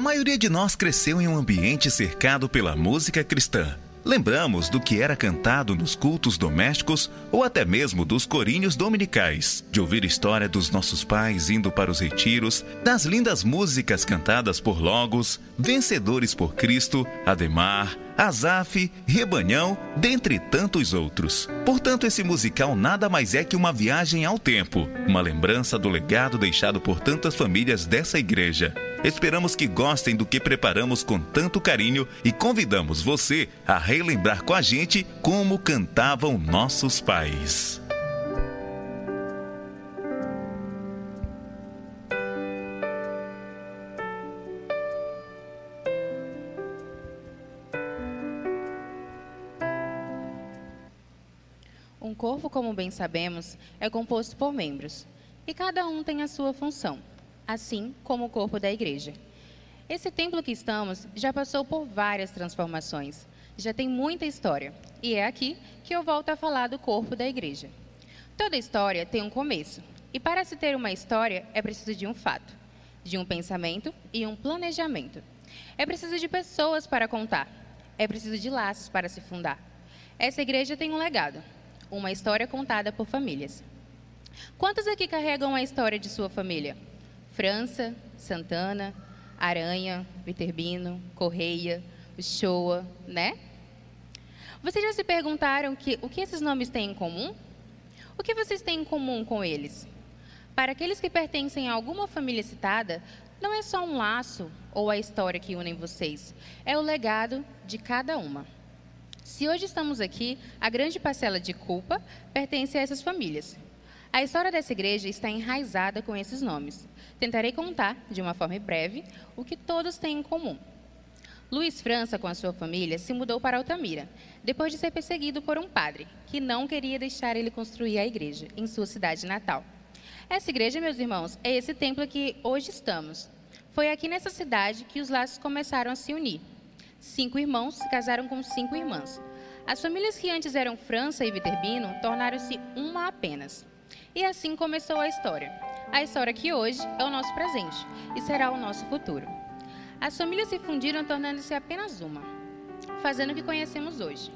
A maioria de nós cresceu em um ambiente cercado pela música cristã. Lembramos do que era cantado nos cultos domésticos ou até mesmo dos corinhos dominicais, de ouvir história dos nossos pais indo para os retiros, das lindas músicas cantadas por Logos, Vencedores por Cristo, Ademar, Azaf, Rebanhão, dentre tantos outros. Portanto, esse musical nada mais é que uma viagem ao tempo, uma lembrança do legado deixado por tantas famílias dessa igreja. Esperamos que gostem do que preparamos com tanto carinho e convidamos você a relembrar com a gente como cantavam nossos pais. Um corpo, como bem sabemos, é composto por membros, e cada um tem a sua função assim como o corpo da igreja. Esse templo que estamos já passou por várias transformações, já tem muita história, e é aqui que eu volto a falar do corpo da igreja. Toda história tem um começo, e para se ter uma história é preciso de um fato, de um pensamento e um planejamento. É preciso de pessoas para contar, é preciso de laços para se fundar. Essa igreja tem um legado, uma história contada por famílias. Quantos aqui carregam a história de sua família? França, Santana, Aranha, Viterbino, Correia, Shoa, né? Vocês já se perguntaram que, o que esses nomes têm em comum? O que vocês têm em comum com eles? Para aqueles que pertencem a alguma família citada, não é só um laço ou a história que unem vocês, é o legado de cada uma. Se hoje estamos aqui, a grande parcela de culpa pertence a essas famílias. A história dessa igreja está enraizada com esses nomes. Tentarei contar, de uma forma breve, o que todos têm em comum. Luiz França, com a sua família, se mudou para Altamira, depois de ser perseguido por um padre, que não queria deixar ele construir a igreja em sua cidade natal. Essa igreja, meus irmãos, é esse templo que hoje estamos. Foi aqui nessa cidade que os laços começaram a se unir. Cinco irmãos se casaram com cinco irmãs. As famílias que antes eram França e Viterbino tornaram-se uma apenas. E assim começou a história. A história que hoje é o nosso presente e será o nosso futuro. As famílias se fundiram tornando-se apenas uma, fazendo o que conhecemos hoje.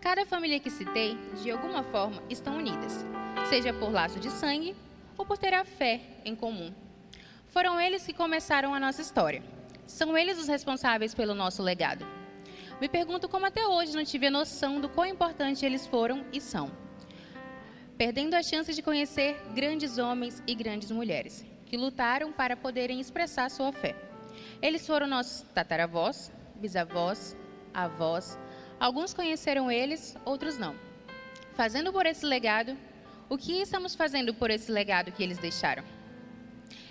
Cada família que citei, de alguma forma, estão unidas, seja por laço de sangue ou por ter a fé em comum. Foram eles que começaram a nossa história. São eles os responsáveis pelo nosso legado. Me pergunto como até hoje não tive a noção do quão importante eles foram e são perdendo a chance de conhecer grandes homens e grandes mulheres que lutaram para poderem expressar sua fé. Eles foram nossos tataravós, bisavós, avós. Alguns conheceram eles, outros não. Fazendo por esse legado, o que estamos fazendo por esse legado que eles deixaram?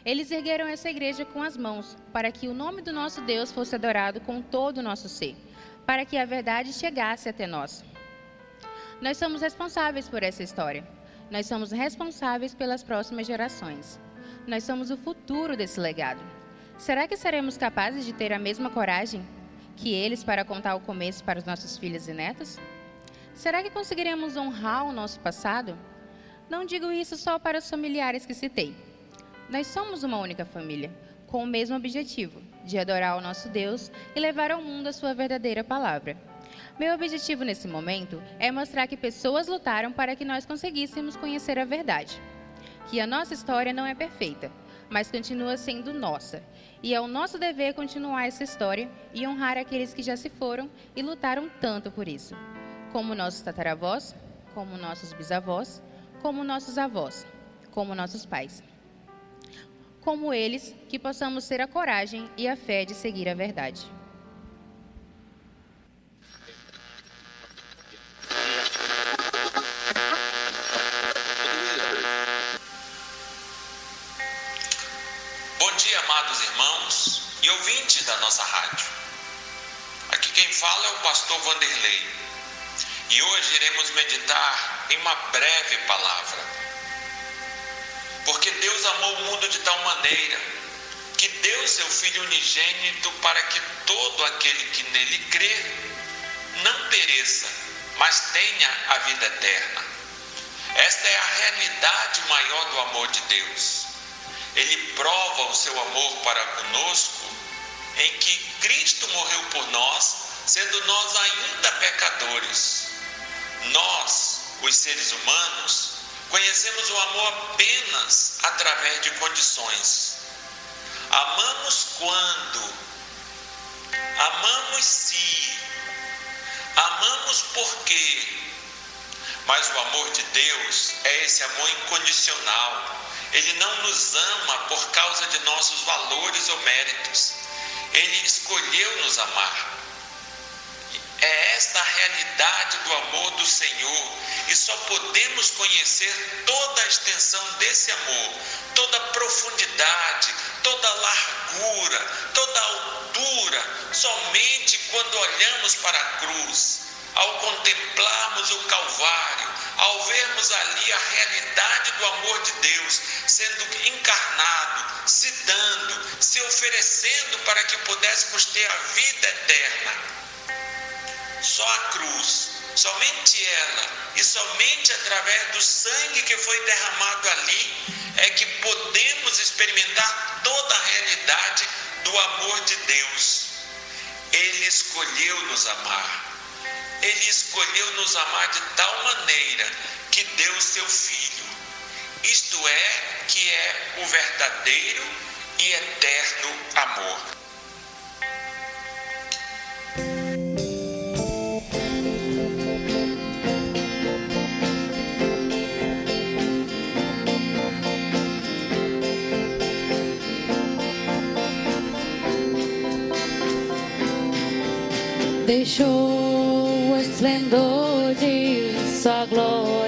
Eles ergueram essa igreja com as mãos, para que o nome do nosso Deus fosse adorado com todo o nosso ser, para que a verdade chegasse até nós. Nós somos responsáveis por essa história. Nós somos responsáveis pelas próximas gerações. Nós somos o futuro desse legado. Será que seremos capazes de ter a mesma coragem que eles para contar o começo para os nossos filhos e netos? Será que conseguiremos honrar o nosso passado? Não digo isso só para os familiares que citei. Nós somos uma única família, com o mesmo objetivo, de adorar o nosso Deus e levar ao mundo a sua verdadeira palavra. Meu objetivo nesse momento é mostrar que pessoas lutaram para que nós conseguíssemos conhecer a verdade. Que a nossa história não é perfeita, mas continua sendo nossa. E é o nosso dever continuar essa história e honrar aqueles que já se foram e lutaram tanto por isso. Como nossos tataravós, como nossos bisavós, como nossos avós, como nossos pais. Como eles, que possamos ter a coragem e a fé de seguir a verdade. Meditar em uma breve palavra. Porque Deus amou o mundo de tal maneira que deu seu Filho unigênito para que todo aquele que nele crê não pereça, mas tenha a vida eterna. Esta é a realidade maior do amor de Deus. Ele prova o seu amor para conosco em que Cristo morreu por nós, sendo nós ainda pecadores. Nós, os seres humanos, conhecemos o amor apenas através de condições. Amamos quando? Amamos se. Amamos porque. Mas o amor de Deus é esse amor incondicional. Ele não nos ama por causa de nossos valores ou méritos. Ele escolheu nos amar. É esta a realidade do amor do Senhor. E só podemos conhecer toda a extensão desse amor, toda a profundidade, toda a largura, toda a altura, somente quando olhamos para a cruz, ao contemplarmos o Calvário, ao vermos ali a realidade do amor de Deus sendo encarnado, se dando, se oferecendo para que pudéssemos ter a vida eterna só a cruz, somente ela e somente através do sangue que foi derramado ali é que podemos experimentar toda a realidade do amor de Deus. Ele escolheu nos amar. Ele escolheu nos amar de tal maneira que deu seu filho. Isto é que é o verdadeiro e eterno amor. Deixou o esplendor de sua glória,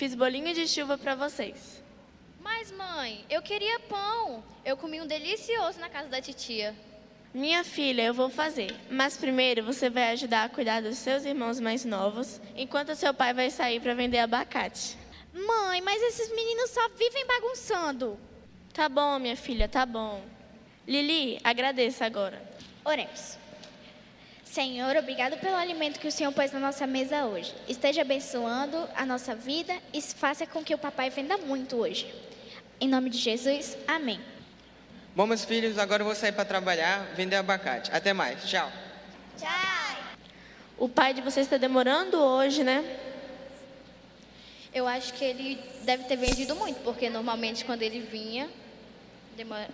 fiz bolinho de chuva para vocês. Mas, mãe, eu queria pão. Eu comi um delicioso na casa da titia. Minha filha, eu vou fazer. Mas primeiro você vai ajudar a cuidar dos seus irmãos mais novos, enquanto seu pai vai sair para vender abacate. Mãe, mas esses meninos só vivem bagunçando. Tá bom, minha filha, tá bom. Lili, agradeça agora. Oremos. Senhor, obrigado pelo alimento que o Senhor pôs na nossa mesa hoje. Esteja abençoando a nossa vida e faça com que o papai venda muito hoje. Em nome de Jesus, amém. Bom, meus filhos, agora eu vou sair para trabalhar, vender abacate. Até mais. Tchau. Tchau. O pai de vocês está demorando hoje, né? Eu acho que ele deve ter vendido muito, porque normalmente quando ele vinha, demora...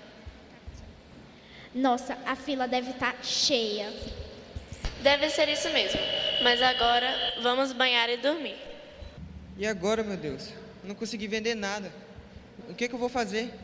Nossa, a fila deve estar cheia. Deve ser isso mesmo. Mas agora vamos banhar e dormir. E agora, meu Deus? Não consegui vender nada. O que, que eu vou fazer?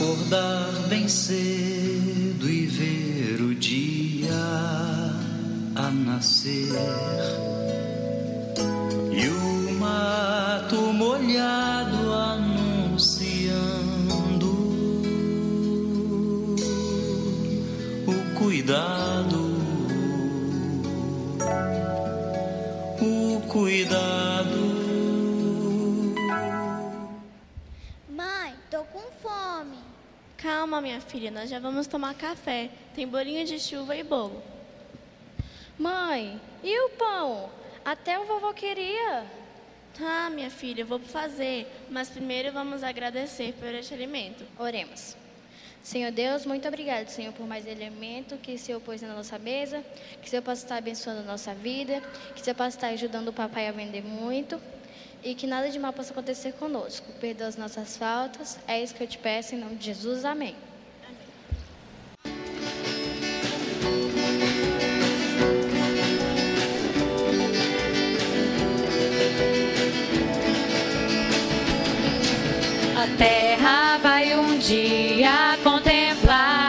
Acordar bem cedo e ver o dia a nascer. Nós já vamos tomar café. Tem bolinho de chuva e bolo. Mãe, e o pão? Até o vovô queria. Tá, minha filha, vou fazer. Mas primeiro vamos agradecer por este alimento. Oremos. Senhor Deus, muito obrigado, Senhor, por mais alimento que o Senhor pôs na nossa mesa, que o Senhor possa estar abençoando a nossa vida, que o Senhor possa estar ajudando o papai a vender muito e que nada de mal possa acontecer conosco. Perdoa as nossas faltas. É isso que eu te peço, em nome de Jesus. Amém. Terra vai um dia contemplar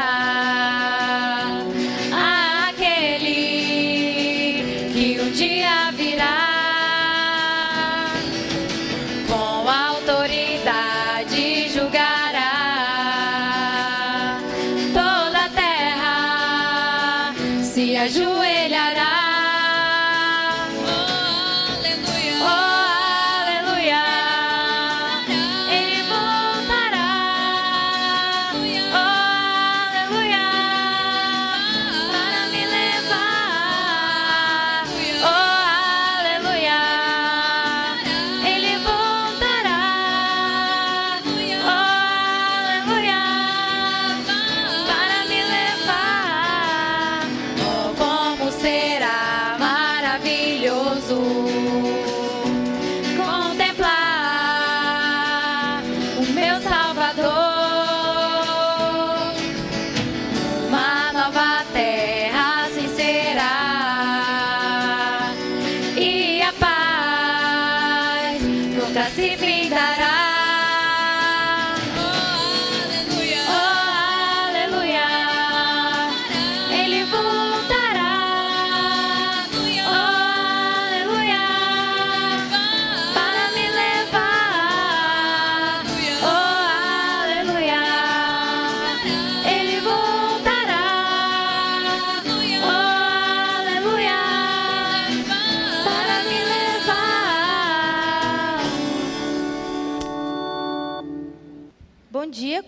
Jesus.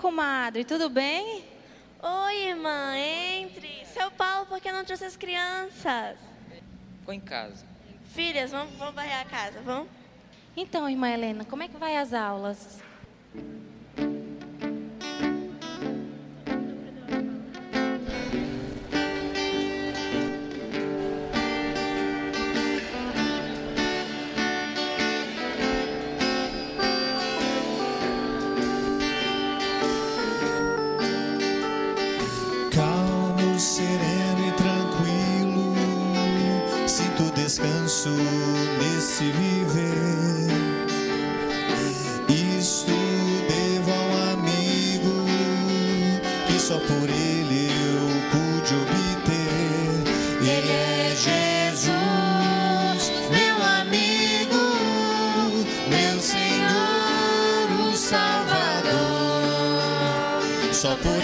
Comadre. Tudo bem? Oi, irmã, entre. Seu Paulo, por que não trouxe as crianças? Ficou em casa. Filhas, vamos, vamos varrer a casa, vamos? Então, irmã Helena, como é que vai as aulas? Descanso nesse viver. Isto devo a um amigo que só por ele eu pude obter. Ele é Jesus, meu amigo, meu Senhor, o Salvador. Só por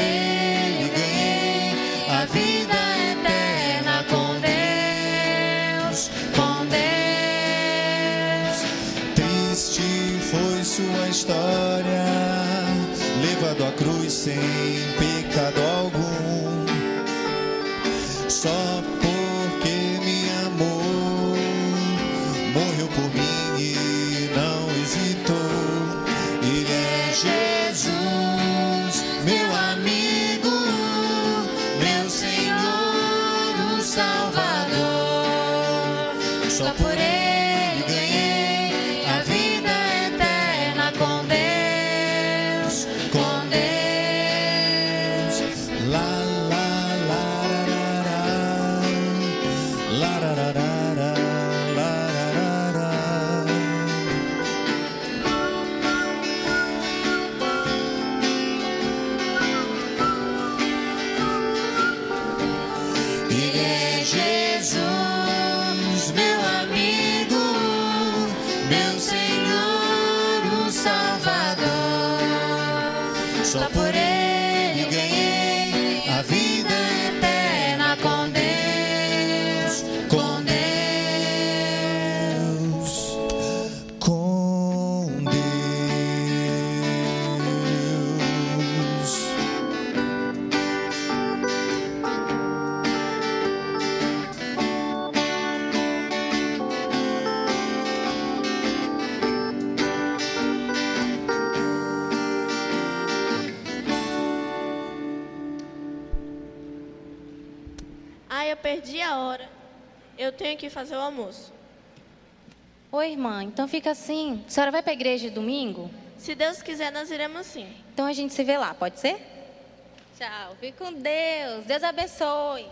tenho que fazer o almoço. Oi, irmã, então fica assim. A senhora vai para a igreja domingo? Se Deus quiser, nós iremos sim. Então a gente se vê lá, pode ser? Tchau, fique com Deus. Deus abençoe.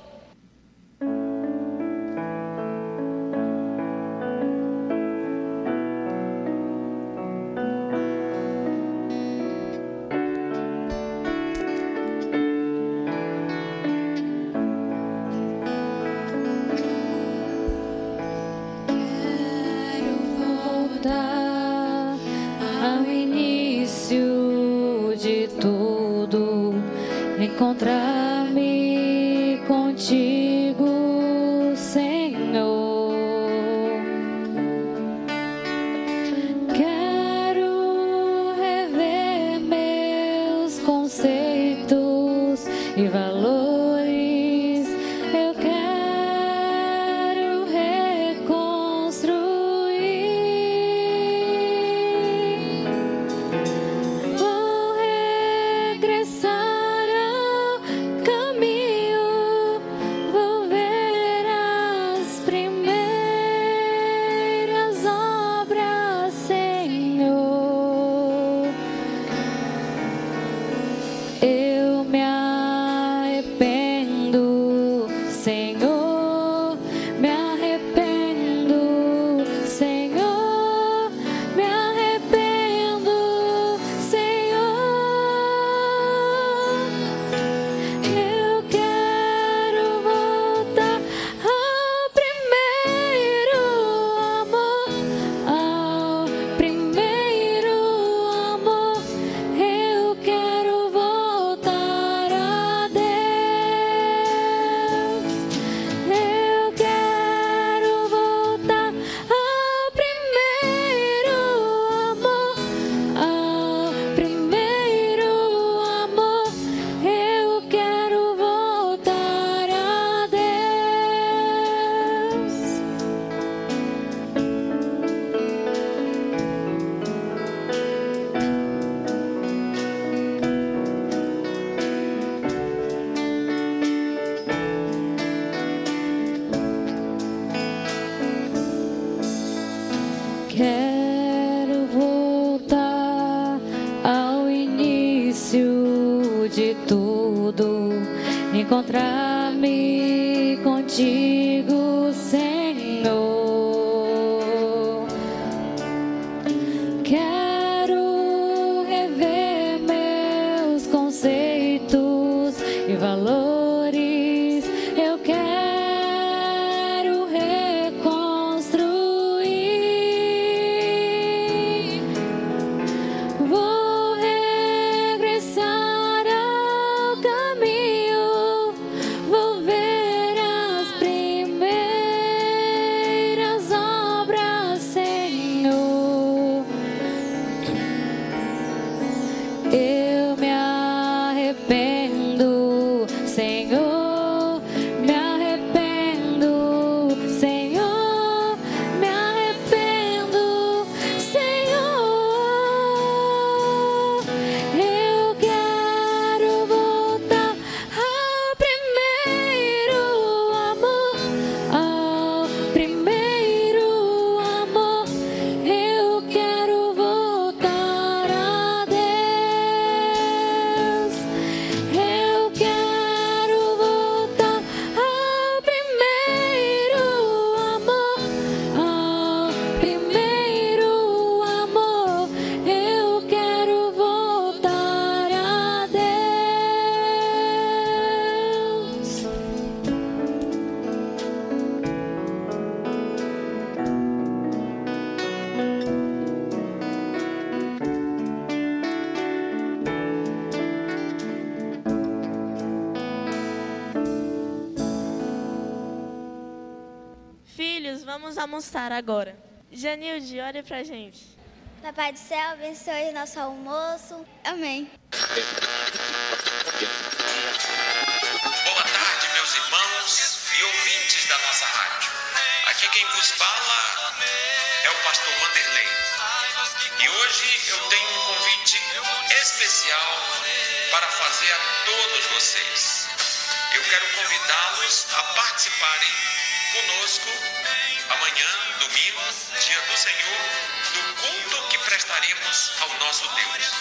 almoçar agora. Janilde, olha pra gente. Papai do céu, abençoe o nosso almoço. Amém. ao nosso Deus.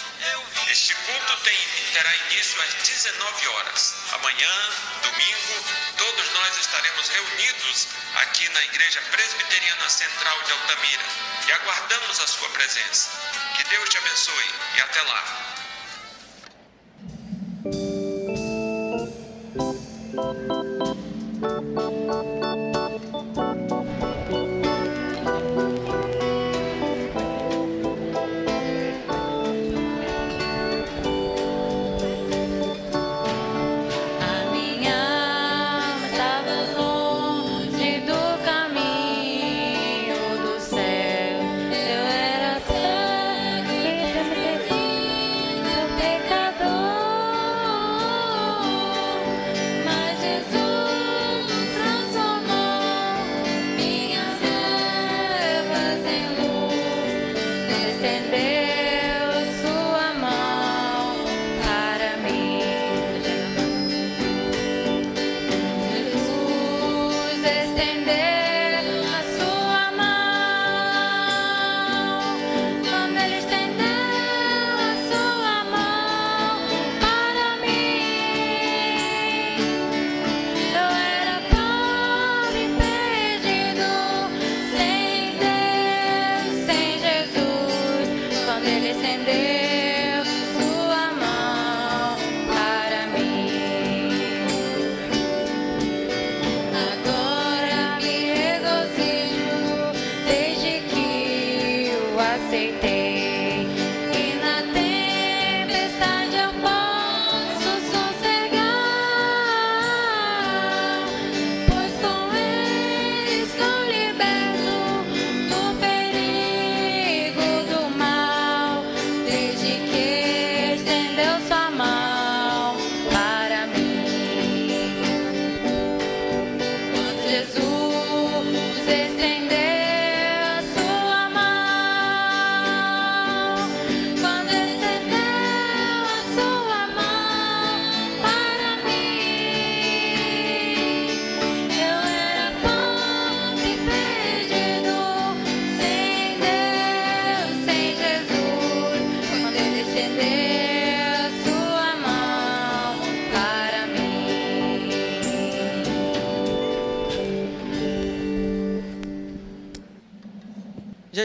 Este culto tem, terá início às 19 horas. Amanhã, domingo, todos nós estaremos reunidos aqui na Igreja Presbiteriana Central de Altamira e aguardamos a sua presença. Que Deus te abençoe e até lá.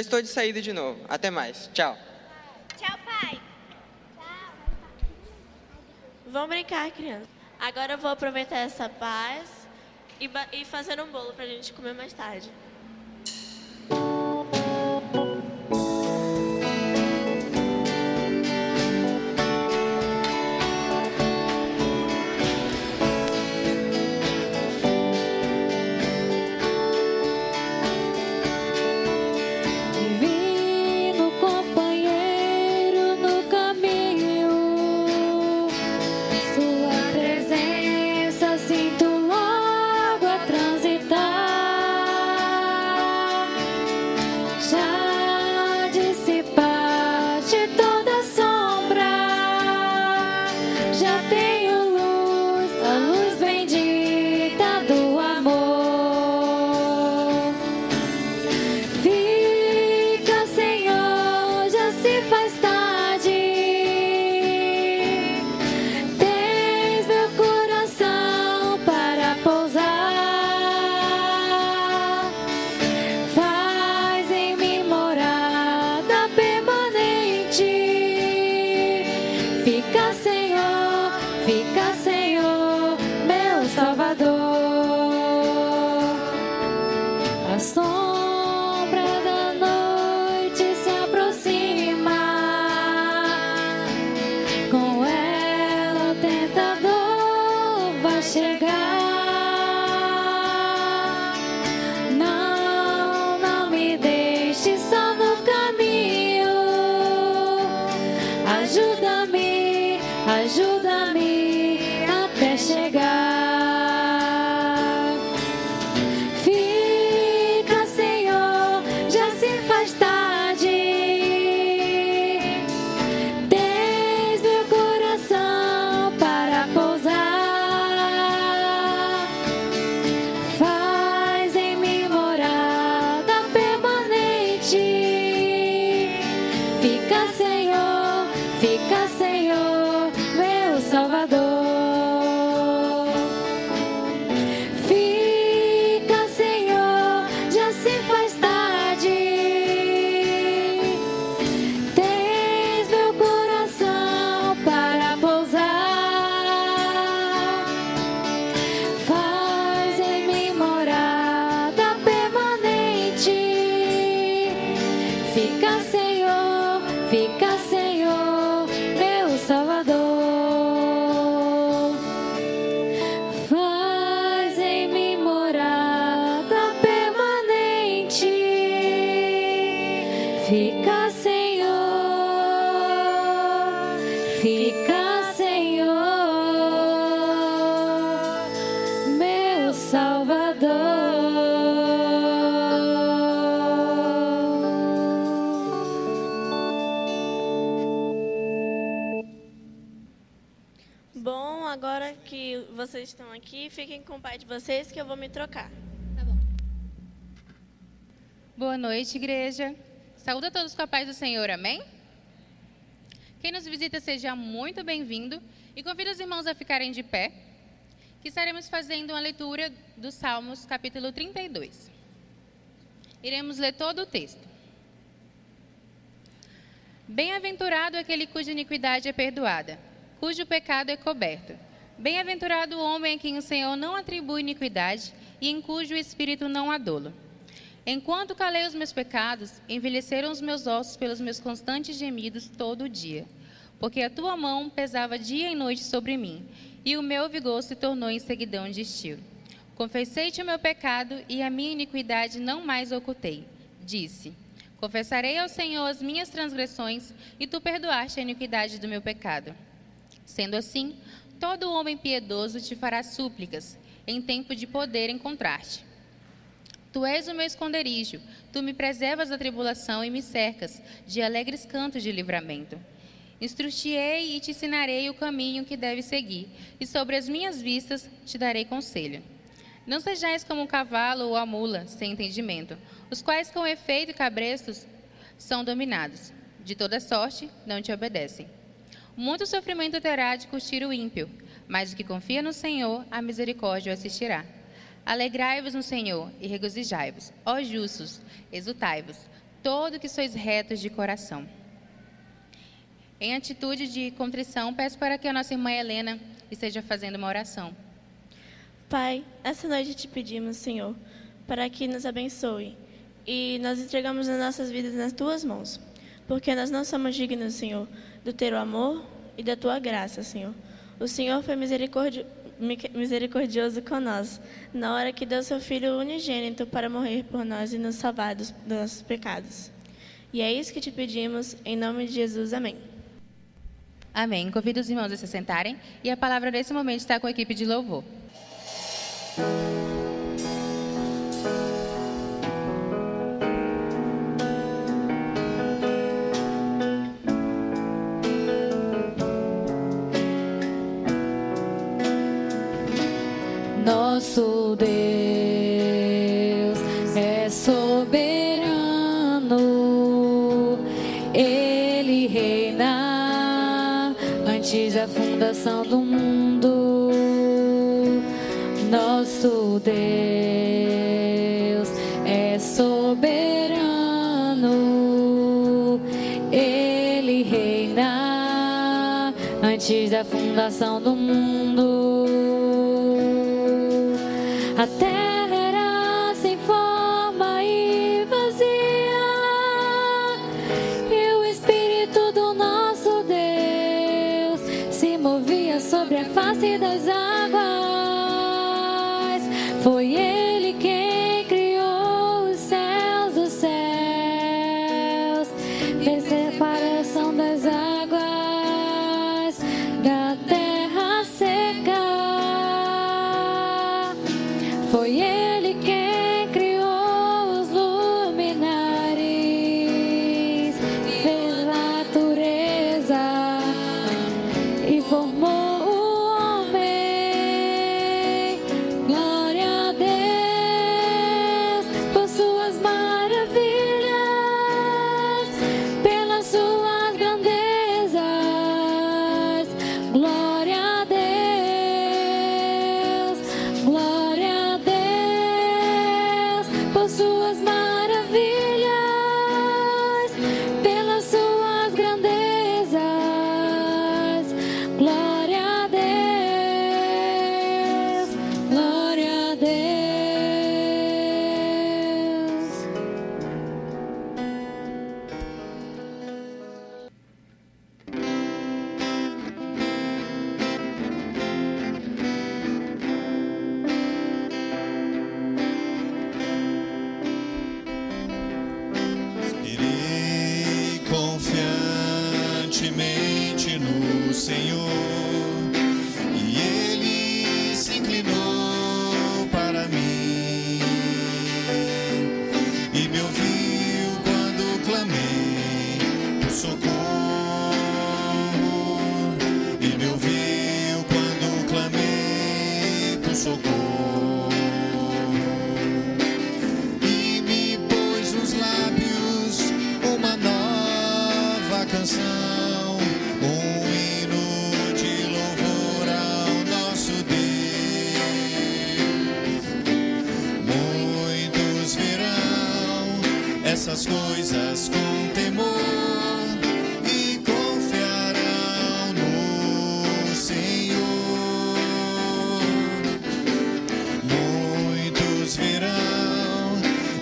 Estou de saída de novo. Até mais. Tchau. Tchau, pai. Vão brincar, criança. Agora eu vou aproveitar essa paz e, e fazer um bolo para a gente comer mais tarde. Aqui, fiquem com o pai de vocês que eu vou me trocar. Boa noite, igreja. Saúde a todos com a paz do Senhor, amém? Quem nos visita seja muito bem-vindo e convido os irmãos a ficarem de pé, que estaremos fazendo uma leitura dos Salmos, capítulo 32. Iremos ler todo o texto. Bem-aventurado aquele cuja iniquidade é perdoada, cujo pecado é coberto. Bem-aventurado o homem a quem o Senhor não atribui iniquidade e em cujo espírito não há dolo. Enquanto calei os meus pecados, envelheceram os meus ossos pelos meus constantes gemidos todo o dia. Porque a tua mão pesava dia e noite sobre mim, e o meu vigor se tornou em seguidão de estio. Confessei-te o meu pecado, e a minha iniquidade não mais ocultei. Disse: Confessarei ao Senhor as minhas transgressões, e tu perdoaste a iniquidade do meu pecado. Sendo assim, todo homem piedoso te fará súplicas, em tempo de poder encontrar-te. Tu és o meu esconderijo, tu me preservas da tribulação e me cercas de alegres cantos de livramento. Instruir-te-ei e te ensinarei o caminho que deves seguir, e sobre as minhas vistas te darei conselho. Não sejais como o cavalo ou a mula, sem entendimento, os quais com efeito e cabrestos são dominados. De toda sorte, não te obedecem. Muito sofrimento terá de curtir o ímpio, mas o que confia no Senhor, a misericórdia o assistirá. Alegrai-vos no Senhor e regozijai-vos, ó justos, exultai-vos, todo que sois retos de coração. Em atitude de contrição, peço para que a nossa irmã Helena esteja fazendo uma oração. Pai, essa noite te pedimos, Senhor, para que nos abençoe e nós entregamos as nossas vidas nas tuas mãos, porque nós não somos dignos, Senhor, do teu amor e da tua graça, Senhor. O Senhor foi misericordi- mi- misericordioso com nós, na hora que deu seu Filho unigênito para morrer por nós e nos salvar dos, dos nossos pecados. E é isso que te pedimos, em nome de Jesus. Amém. Amém. Convido os irmãos a se sentarem e a palavra nesse momento está com a equipe de louvor. Nosso Deus é soberano, Ele reina antes da fundação do mundo. Nosso Deus é soberano, Ele reina antes da fundação do mundo. A terra era sem forma e vazia, e o Espírito do nosso Deus se movia sobre a face das águas. Foi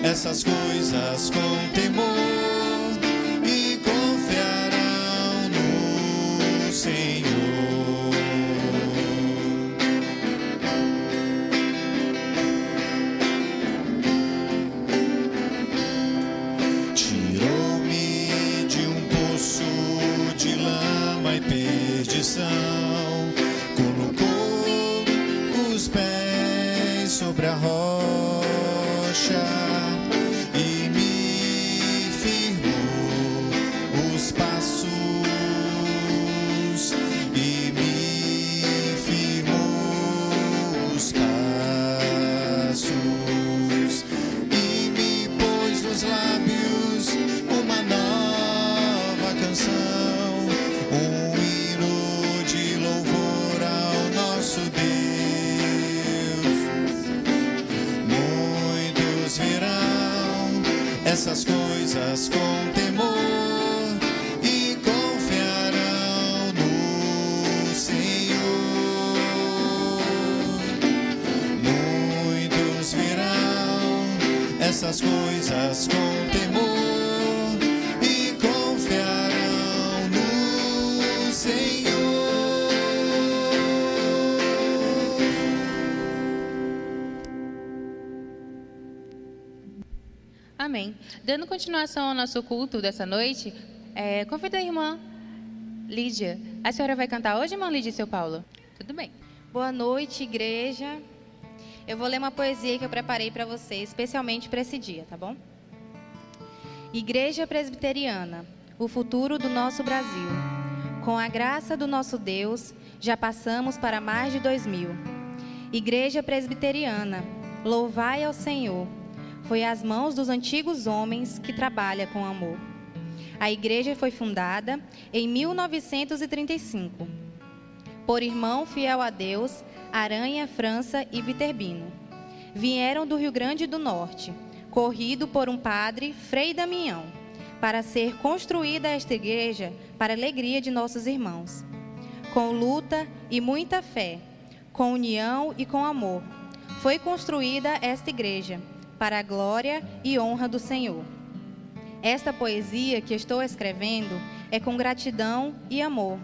essas coisas com temor Dando continuação ao nosso culto dessa noite, é, convido a irmã Lídia. A senhora vai cantar hoje, irmã Lídia e seu Paulo? Tudo bem. Boa noite, igreja. Eu vou ler uma poesia que eu preparei para vocês, especialmente para esse dia, tá bom? Igreja Presbiteriana, o futuro do nosso Brasil. Com a graça do nosso Deus, já passamos para mais de dois mil. Igreja Presbiteriana, louvai ao Senhor. Foi às mãos dos antigos homens que trabalha com amor. A igreja foi fundada em 1935 por irmão fiel a Deus, Aranha, França e Viterbino. Vieram do Rio Grande do Norte, corrido por um padre, Frei Damião, para ser construída esta igreja para alegria de nossos irmãos. Com luta e muita fé, com união e com amor, foi construída esta igreja para a glória e honra do Senhor. Esta poesia que estou escrevendo é com gratidão e amor.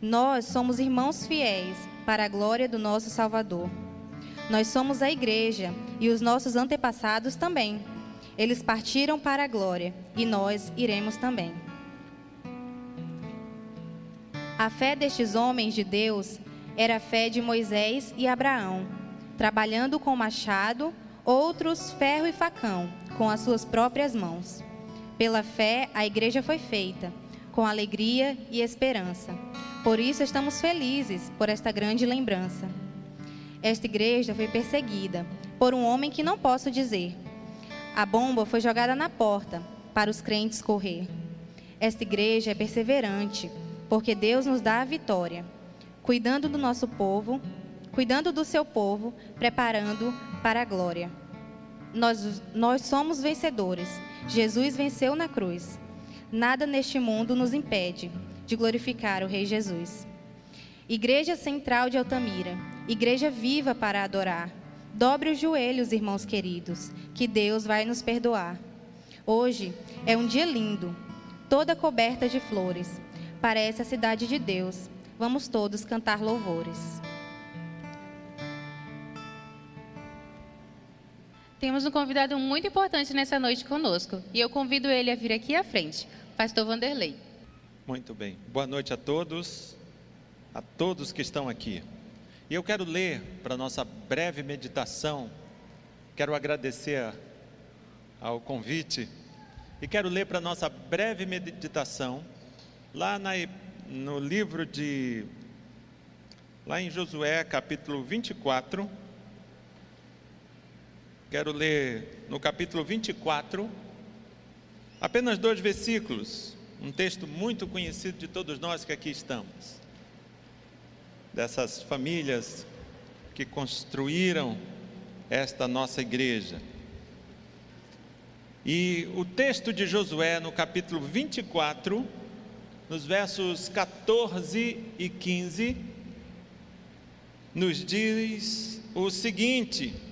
Nós somos irmãos fiéis para a glória do nosso Salvador. Nós somos a igreja e os nossos antepassados também. Eles partiram para a glória e nós iremos também. A fé destes homens de Deus era a fé de Moisés e Abraão, trabalhando com machado, outros ferro e facão, com as suas próprias mãos. Pela fé, a igreja foi feita, com alegria e esperança. Por isso estamos felizes por esta grande lembrança. Esta igreja foi perseguida por um homem que não posso dizer. A bomba foi jogada na porta para os crentes correr. Esta igreja é perseverante, porque Deus nos dá a vitória, cuidando do nosso povo, cuidando do seu povo, preparando para a glória. Nós, nós somos vencedores. Jesus venceu na cruz. Nada neste mundo nos impede de glorificar o Rei Jesus. Igreja Central de Altamira, igreja viva para adorar. Dobre os joelhos, irmãos queridos, que Deus vai nos perdoar. Hoje é um dia lindo, toda coberta de flores. Parece a cidade de Deus. Vamos todos cantar louvores. Temos um convidado muito importante nessa noite conosco e eu convido ele a vir aqui à frente, Pastor Vanderlei. Muito bem. Boa noite a todos. a todos que estão aqui. E eu quero ler para nossa breve meditação, quero agradecer ao convite e quero ler para nossa breve meditação lá na, no livro de lá em Josué, capítulo 24. Quero ler no capítulo 24 apenas dois versículos, um texto muito conhecido de todos nós que aqui estamos. Dessas famílias que construíram esta nossa igreja. E o texto de Josué, no capítulo 24, nos versos 14 e 15, nos diz o seguinte: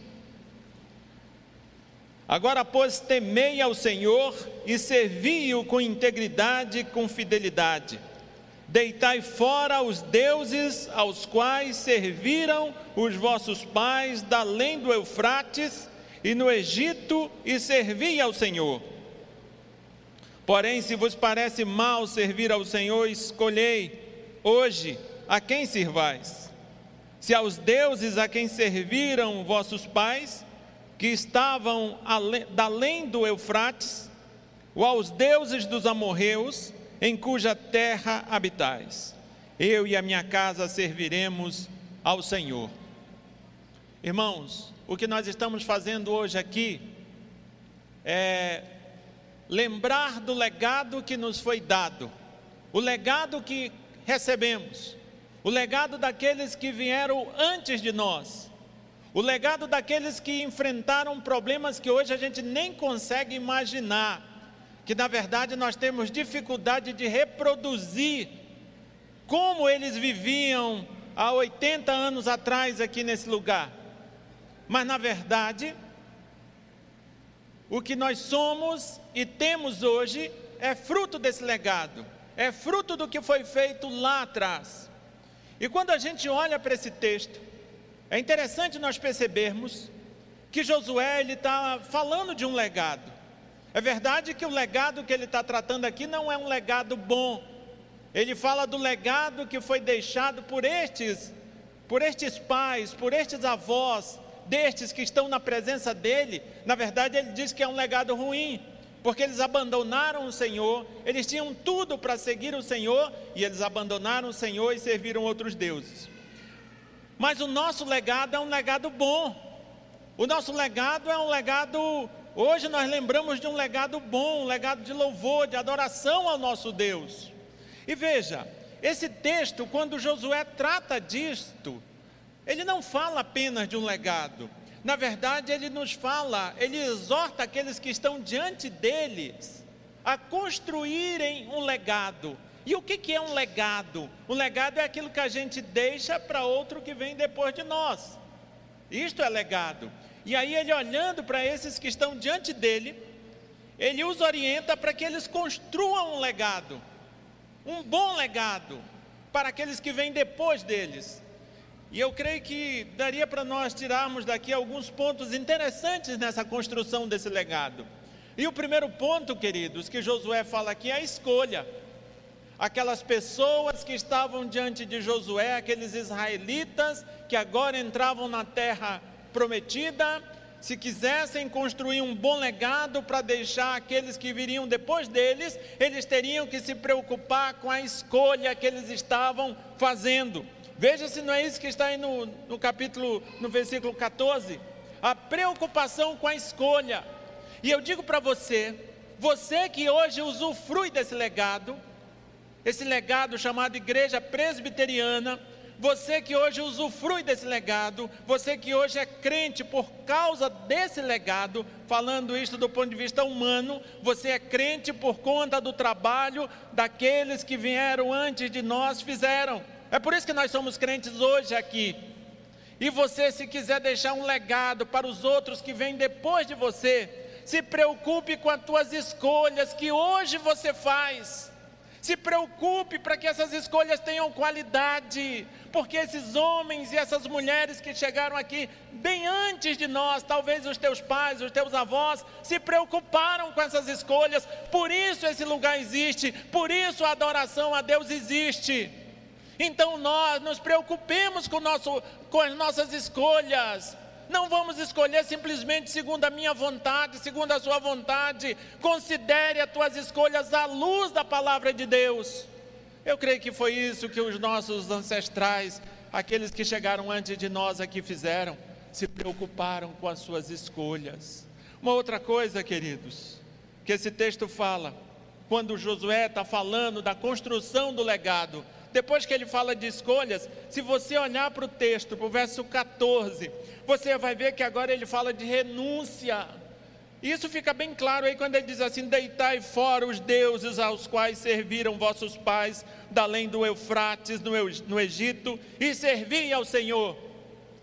Agora, pois, temei ao Senhor e servi-o com integridade e com fidelidade. Deitai fora os deuses aos quais serviram os vossos pais da além do Eufrates e no Egito e servi ao Senhor. Porém, se vos parece mal servir ao Senhor, escolhei hoje a quem servais. Se aos deuses a quem serviram vossos pais, que estavam além do Eufrates, ou aos deuses dos amorreus, em cuja terra habitais. Eu e a minha casa serviremos ao Senhor. Irmãos, o que nós estamos fazendo hoje aqui é lembrar do legado que nos foi dado, o legado que recebemos, o legado daqueles que vieram antes de nós, o legado daqueles que enfrentaram problemas que hoje a gente nem consegue imaginar, que na verdade nós temos dificuldade de reproduzir como eles viviam há 80 anos atrás aqui nesse lugar. Mas na verdade, o que nós somos e temos hoje é fruto desse legado, é fruto do que foi feito lá atrás. E quando a gente olha para esse texto, é interessante nós percebermos que Josué ele está falando de um legado. É verdade que o legado que ele está tratando aqui não é um legado bom. Ele fala do legado que foi deixado por estes, por estes pais, por estes avós, destes que estão na presença dele, na verdade ele diz que é um legado ruim, porque eles abandonaram o Senhor, eles tinham tudo para seguir o Senhor e eles abandonaram o Senhor e serviram outros deuses. Mas o nosso legado é um legado bom. O nosso legado é um legado, hoje nós lembramos de um legado bom, um legado de louvor, de adoração ao nosso Deus. E veja, esse texto, quando Josué trata disto, ele não fala apenas de um legado. Na verdade, ele nos fala, ele exorta aqueles que estão diante deles a construírem um legado. E o que, que é um legado? Um legado é aquilo que a gente deixa para outro que vem depois de nós. Isto é legado. E aí, ele olhando para esses que estão diante dele, ele os orienta para que eles construam um legado, um bom legado, para aqueles que vêm depois deles. E eu creio que daria para nós tirarmos daqui alguns pontos interessantes nessa construção desse legado. E o primeiro ponto, queridos, que Josué fala aqui é a escolha. Aquelas pessoas que estavam diante de Josué, aqueles israelitas que agora entravam na terra prometida, se quisessem construir um bom legado para deixar aqueles que viriam depois deles, eles teriam que se preocupar com a escolha que eles estavam fazendo. Veja se não é isso que está aí no, no capítulo, no versículo 14. A preocupação com a escolha. E eu digo para você, você que hoje usufrui desse legado, esse legado chamado Igreja Presbiteriana, você que hoje usufrui desse legado, você que hoje é crente por causa desse legado, falando isso do ponto de vista humano, você é crente por conta do trabalho daqueles que vieram antes de nós fizeram. É por isso que nós somos crentes hoje aqui. E você, se quiser deixar um legado para os outros que vêm depois de você, se preocupe com as tuas escolhas que hoje você faz. Se preocupe para que essas escolhas tenham qualidade, porque esses homens e essas mulheres que chegaram aqui bem antes de nós, talvez os teus pais, os teus avós, se preocuparam com essas escolhas, por isso esse lugar existe, por isso a adoração a Deus existe. Então nós nos preocupemos com, nosso, com as nossas escolhas. Não vamos escolher simplesmente segundo a minha vontade, segundo a sua vontade. Considere as tuas escolhas à luz da palavra de Deus. Eu creio que foi isso que os nossos ancestrais, aqueles que chegaram antes de nós aqui fizeram, se preocuparam com as suas escolhas. Uma outra coisa, queridos, que esse texto fala, quando Josué está falando da construção do legado, depois que ele fala de escolhas, se você olhar para o texto, para o verso 14, você vai ver que agora ele fala de renúncia. Isso fica bem claro aí quando ele diz assim: Deitai fora os deuses aos quais serviram vossos pais, da além do Eufrates, no Egito, e servi ao Senhor.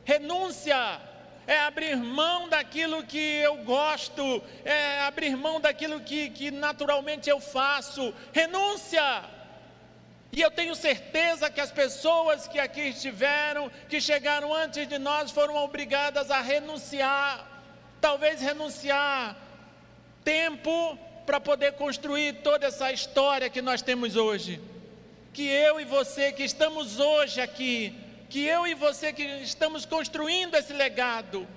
Renúncia é abrir mão daquilo que eu gosto, é abrir mão daquilo que, que naturalmente eu faço. Renúncia. E eu tenho certeza que as pessoas que aqui estiveram, que chegaram antes de nós, foram obrigadas a renunciar. Talvez renunciar tempo para poder construir toda essa história que nós temos hoje. Que eu e você que estamos hoje aqui, que eu e você que estamos construindo esse legado,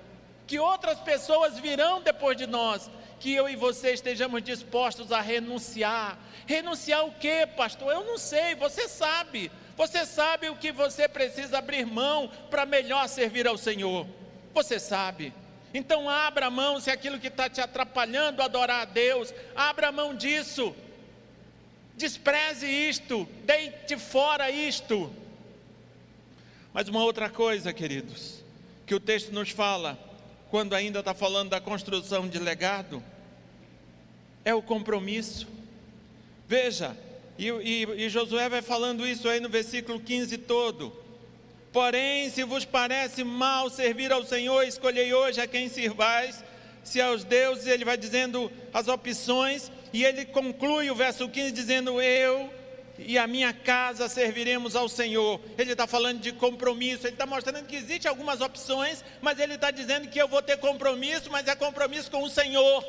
que outras pessoas virão depois de nós, que eu e você estejamos dispostos a renunciar. Renunciar o que, pastor? Eu não sei, você sabe. Você sabe o que você precisa abrir mão para melhor servir ao Senhor. Você sabe. Então abra mão se aquilo que está te atrapalhando a adorar a Deus, abra mão disso. Despreze isto, deite fora isto. Mas uma outra coisa, queridos, que o texto nos fala, quando ainda está falando da construção de legado, é o compromisso. Veja, e, e, e, Josué vai falando isso aí no versículo 15 todo. Porém, se vos parece mal servir ao Senhor, escolhei hoje a quem sirvais, se aos deuses, ele vai dizendo as opções, e ele conclui o verso 15 dizendo: Eu e a minha casa serviremos ao Senhor. Ele está falando de compromisso, ele está mostrando que existem algumas opções, mas ele está dizendo que eu vou ter compromisso, mas é compromisso com o Senhor.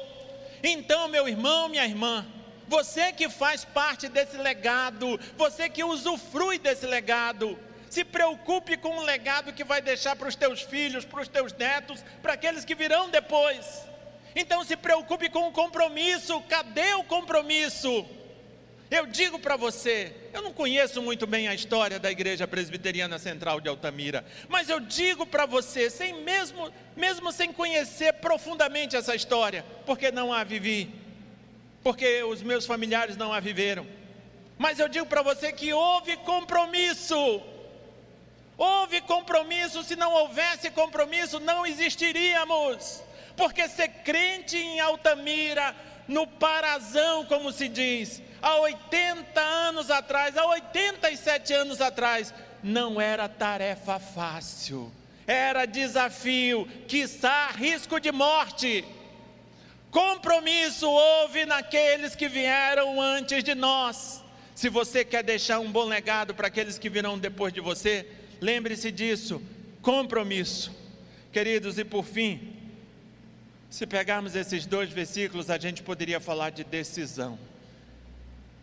Então, meu irmão, minha irmã, você que faz parte desse legado, você que usufrui desse legado, se preocupe com o legado que vai deixar para os teus filhos, para os teus netos, para aqueles que virão depois. Então se preocupe com o compromisso. Cadê o compromisso? Eu digo para você, eu não conheço muito bem a história da Igreja Presbiteriana Central de Altamira, mas eu digo para você, sem mesmo, mesmo sem conhecer profundamente essa história, porque não a vivi, porque os meus familiares não a viveram. Mas eu digo para você que houve compromisso. Houve compromisso, se não houvesse compromisso, não existiríamos. Porque ser crente em Altamira, no Parazão, como se diz, há 80 anos atrás, há 87 anos atrás, não era tarefa fácil, era desafio, quiçá risco de morte. Compromisso houve naqueles que vieram antes de nós. Se você quer deixar um bom legado para aqueles que virão depois de você, lembre-se disso: compromisso. Queridos, e por fim, se pegarmos esses dois versículos, a gente poderia falar de decisão.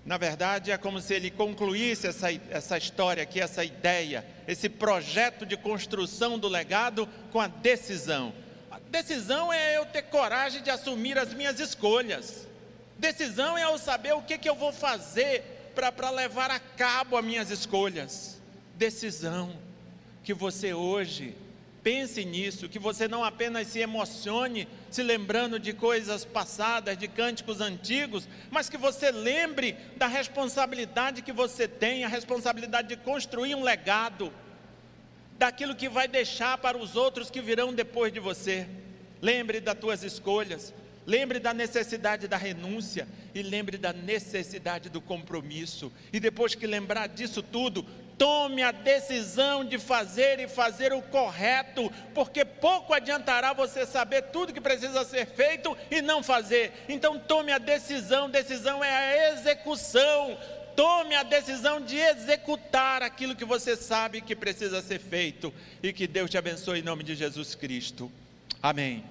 Na verdade, é como se ele concluísse essa, essa história aqui, essa ideia, esse projeto de construção do legado com a decisão. A decisão é eu ter coragem de assumir as minhas escolhas. Decisão é eu saber o que, que eu vou fazer para levar a cabo as minhas escolhas. Decisão que você hoje Pense nisso, que você não apenas se emocione se lembrando de coisas passadas, de cânticos antigos, mas que você lembre da responsabilidade que você tem, a responsabilidade de construir um legado, daquilo que vai deixar para os outros que virão depois de você. Lembre das tuas escolhas, lembre da necessidade da renúncia e lembre da necessidade do compromisso. E depois que lembrar disso tudo, tome a decisão de fazer e fazer o correto, porque pouco adiantará você saber tudo que precisa ser feito e não fazer. Então tome a decisão, decisão é a execução. Tome a decisão de executar aquilo que você sabe que precisa ser feito e que Deus te abençoe em nome de Jesus Cristo. Amém.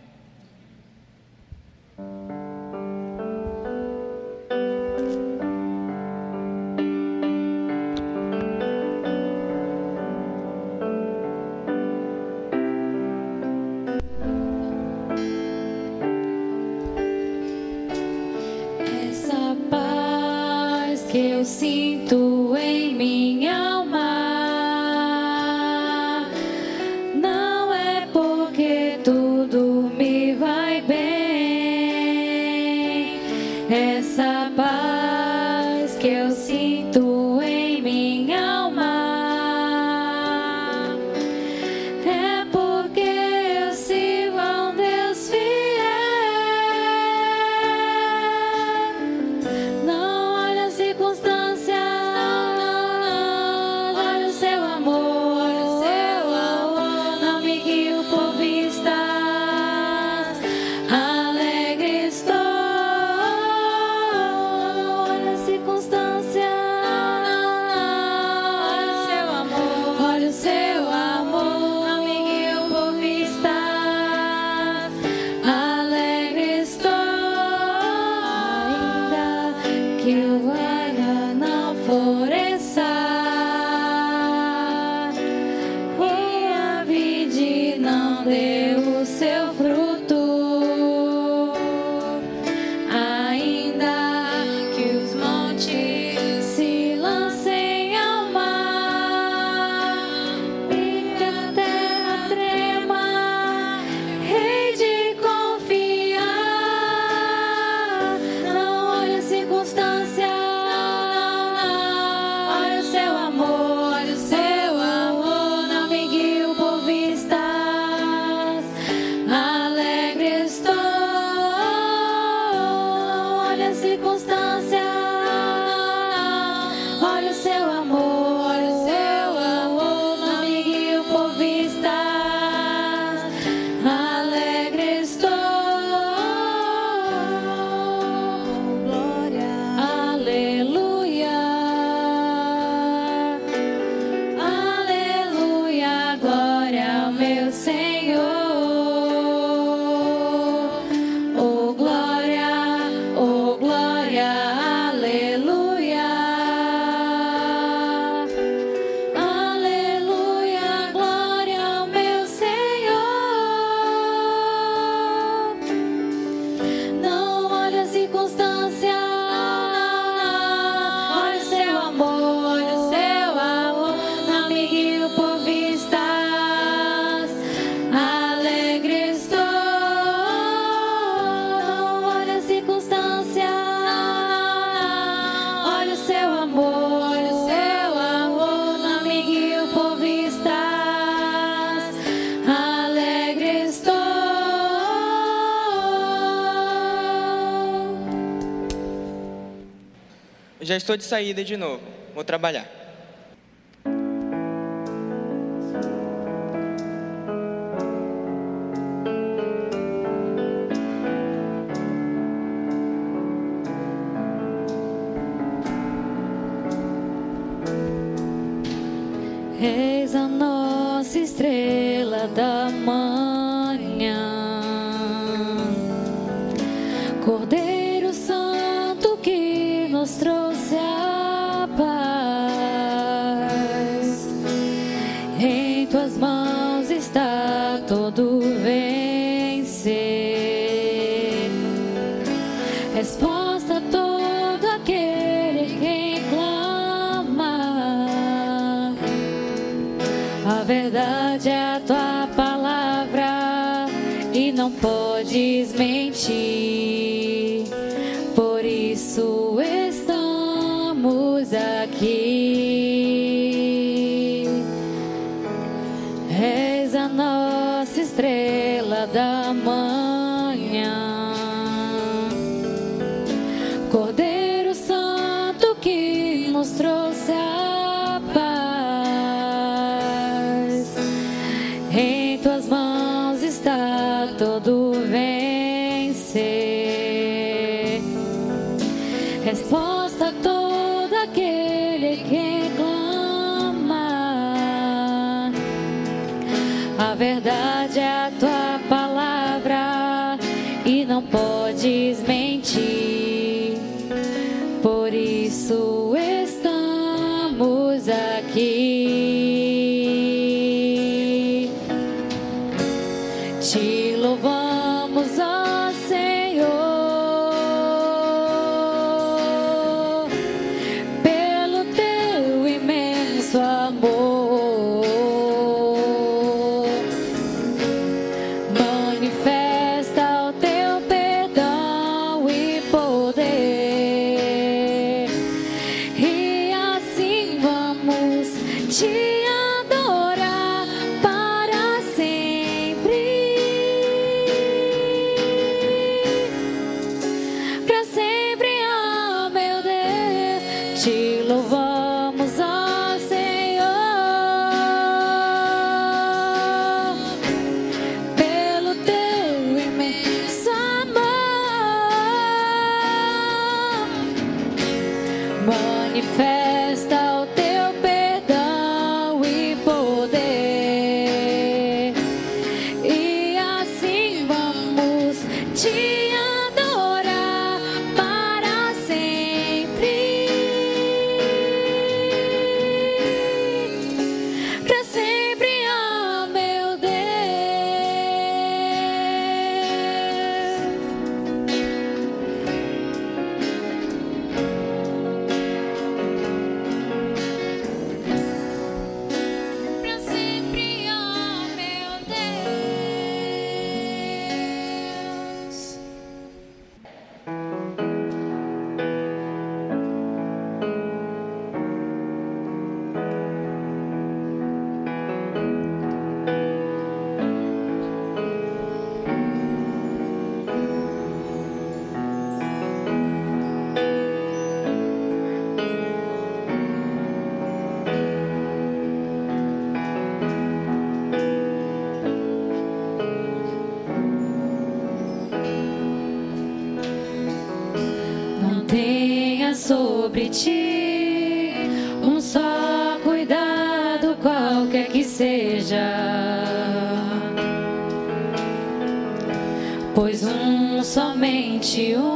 Estou de saída de novo. Vou trabalhar. Podes sobre ti um só cuidado, qualquer que seja. Pois um, somente um,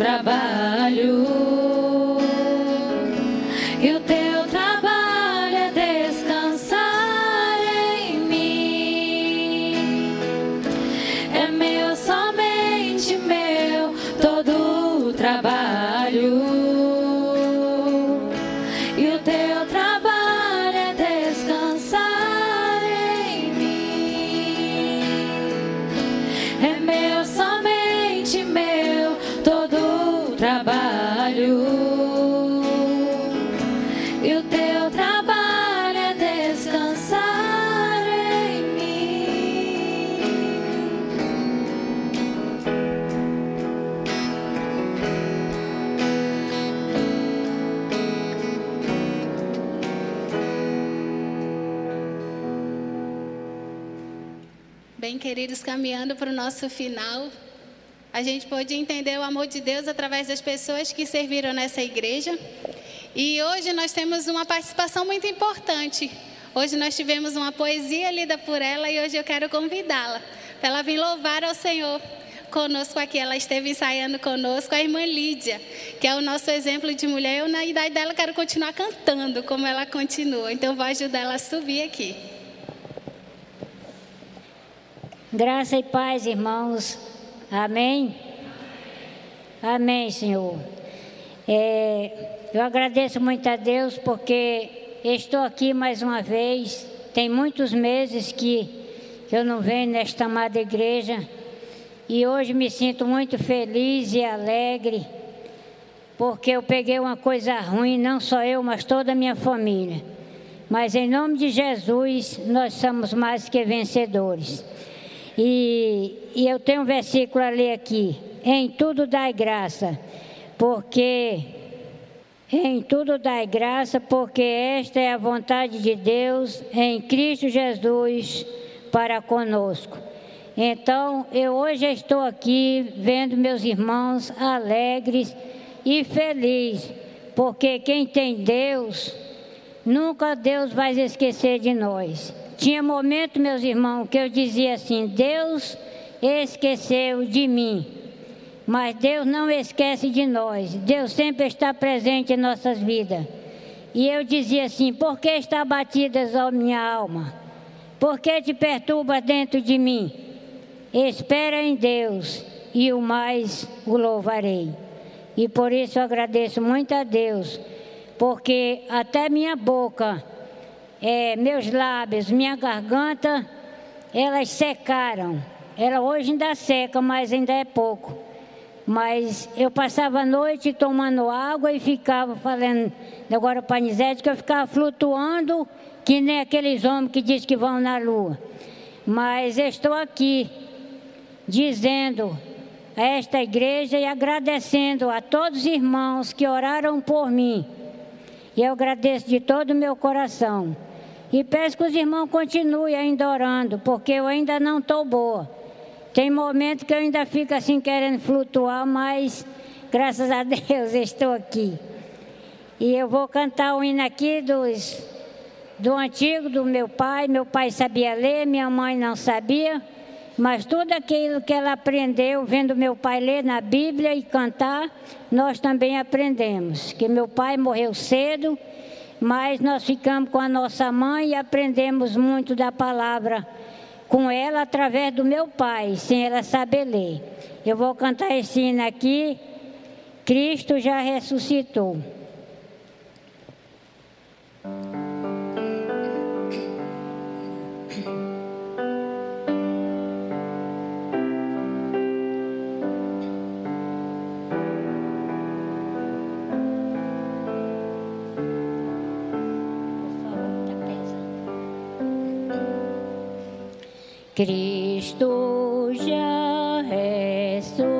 trabalho. Caminhando para o nosso final, a gente pôde entender o amor de Deus através das pessoas que serviram nessa igreja. E hoje nós temos uma participação muito importante. Hoje nós tivemos uma poesia lida por ela e hoje eu quero convidá-la para ela vir louvar ao Senhor conosco aqui. Ela esteve ensaiando conosco, a irmã Lídia, que é o nosso exemplo de mulher. Eu, na idade dela, quero continuar cantando como ela continua. Então, vou ajudar ela a subir aqui. Graça e paz, irmãos. Amém? Amém, Senhor. É, eu agradeço muito a Deus porque estou aqui mais uma vez. Tem muitos meses que eu não venho nesta amada igreja e hoje me sinto muito feliz e alegre porque eu peguei uma coisa ruim, não só eu, mas toda a minha família. Mas em nome de Jesus, nós somos mais que vencedores. E, e eu tenho um versículo a ler aqui. Em tudo dai graça, porque em tudo dai graça, porque esta é a vontade de Deus em Cristo Jesus para conosco. Então, eu hoje estou aqui vendo meus irmãos alegres e felizes, porque quem tem Deus, nunca Deus vai esquecer de nós. Tinha momento, meus irmãos, que eu dizia assim: Deus esqueceu de mim. Mas Deus não esquece de nós. Deus sempre está presente em nossas vidas. E eu dizia assim: Por que está abatida a minha alma? Por que te perturba dentro de mim? Espera em Deus e o mais o louvarei. E por isso eu agradeço muito a Deus, porque até minha boca, é, meus lábios, minha garganta, elas secaram. Ela hoje ainda seca, mas ainda é pouco. Mas eu passava a noite tomando água e ficava falando, agora para Nizete, que eu ficava flutuando, que nem aqueles homens que dizem que vão na lua. Mas estou aqui dizendo a esta igreja e agradecendo a todos os irmãos que oraram por mim. E eu agradeço de todo o meu coração. E peço que os irmãos continuem ainda orando, porque eu ainda não estou boa. Tem momento que eu ainda fico assim querendo flutuar, mas graças a Deus estou aqui. E eu vou cantar o hino aqui dos, do antigo, do meu pai. Meu pai sabia ler, minha mãe não sabia. Mas tudo aquilo que ela aprendeu vendo meu pai ler na Bíblia e cantar, nós também aprendemos. Que meu pai morreu cedo, mas nós ficamos com a nossa mãe e aprendemos muito da palavra com ela através do meu pai, sem ela saber ler. Eu vou cantar esse hino aqui. Cristo já ressuscitou. Cristo já ressuscitou.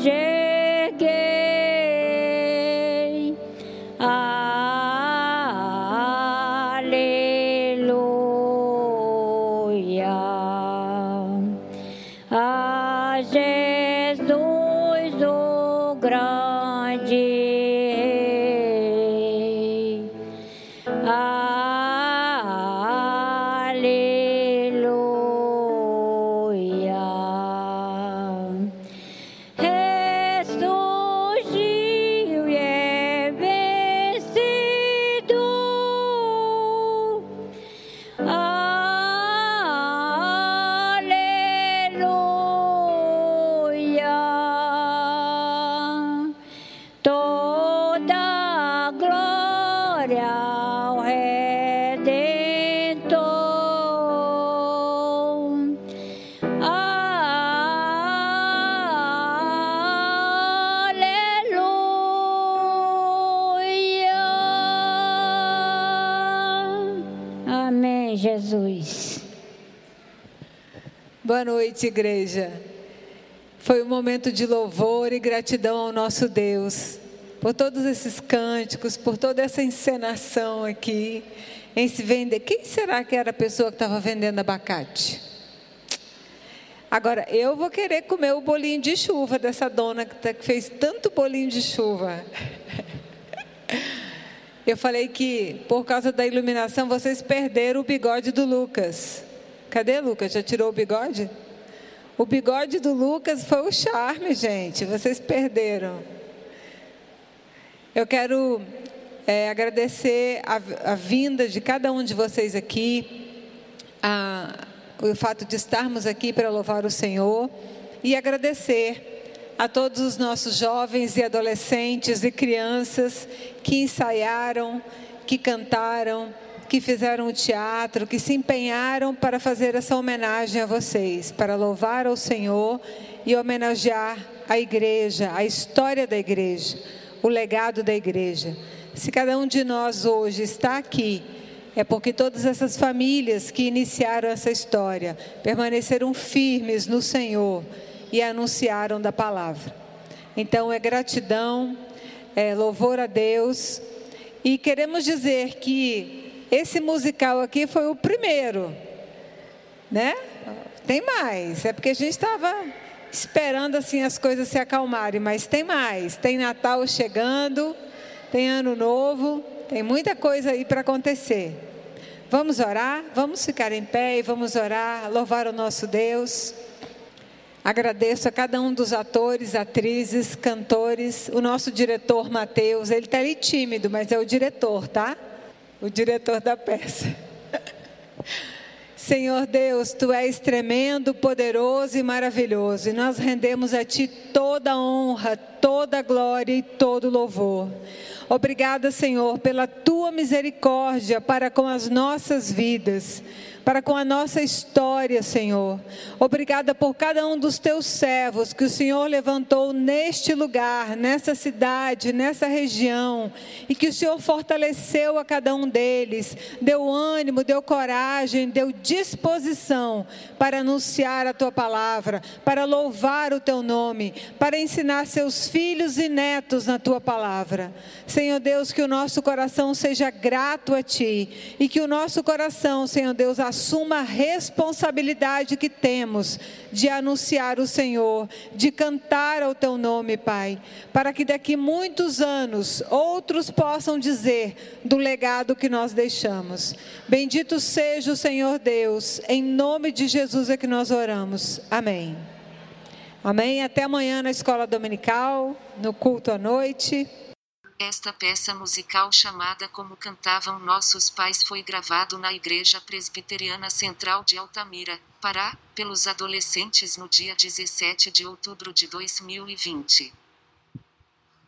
Hoje Boa noite, igreja. Foi um momento de louvor e gratidão ao nosso Deus por todos esses cânticos, por toda essa encenação aqui em se vender. Quem será que era a pessoa que estava vendendo abacate? Agora, eu vou querer comer o bolinho de chuva dessa dona que tá- que fez tanto bolinho de chuva. Eu falei que por causa da iluminação vocês perderam o bigode do Lucas. Cadê Lucas? Já tirou o bigode? O bigode do Lucas foi o charme, gente. Vocês perderam. Eu quero é, agradecer a, a, vinda de cada um de vocês aqui, a, o fato de estarmos aqui para louvar o Senhor e agradecer a todos os nossos jovens e adolescentes e crianças que ensaiaram, que cantaram, que fizeram o teatro, que se empenharam para fazer essa homenagem a vocês, para louvar ao Senhor e homenagear a igreja, a história da igreja, o legado da igreja. Se cada um de nós hoje está aqui, é porque todas essas famílias que iniciaram essa história permaneceram firmes no Senhor e anunciaram da palavra. Então é gratidão, é louvor a Deus e queremos dizer que esse musical aqui foi o primeiro, né? Tem mais, é porque a gente estava esperando assim as coisas se acalmarem, mas tem mais. Tem Natal chegando, tem Ano Novo, tem muita coisa aí para acontecer. Vamos orar, vamos ficar em pé e vamos orar, louvar o nosso Deus. Agradeço a cada um dos atores, atrizes, cantores, o nosso diretor Mateus, ele está ali tímido, mas é o diretor, tá? O diretor da peça. Senhor Deus, tu és tremendo, poderoso e maravilhoso, e nós rendemos a ti toda a honra, toda a glória e todo o louvor. Obrigada, Senhor, pela tua misericórdia para com as nossas vidas para com a nossa história, Senhor. Obrigada por cada um dos teus servos que o Senhor levantou neste lugar, nessa cidade, nessa região, e que o Senhor fortaleceu a cada um deles, deu ânimo, deu coragem, deu disposição para anunciar a tua palavra, para louvar o teu nome, para ensinar seus filhos e netos na tua palavra. Senhor Deus, que o nosso coração seja grato a ti e que o nosso coração, Senhor Deus, assuma a responsabilidade que temos de anunciar o Senhor, de cantar ao teu nome, Pai, para que daqui muitos anos outros possam dizer do legado que nós deixamos. Bendito seja o Senhor Deus, em nome de Jesus é que nós oramos. Amém. Amém. Até amanhã na escola dominical, no culto à noite. Esta peça musical chamada Como Cantavam Nossos Pais foi gravado na Igreja Presbiteriana Central de Altamira, Pará, pelos adolescentes no dia 17 de outubro de 2020.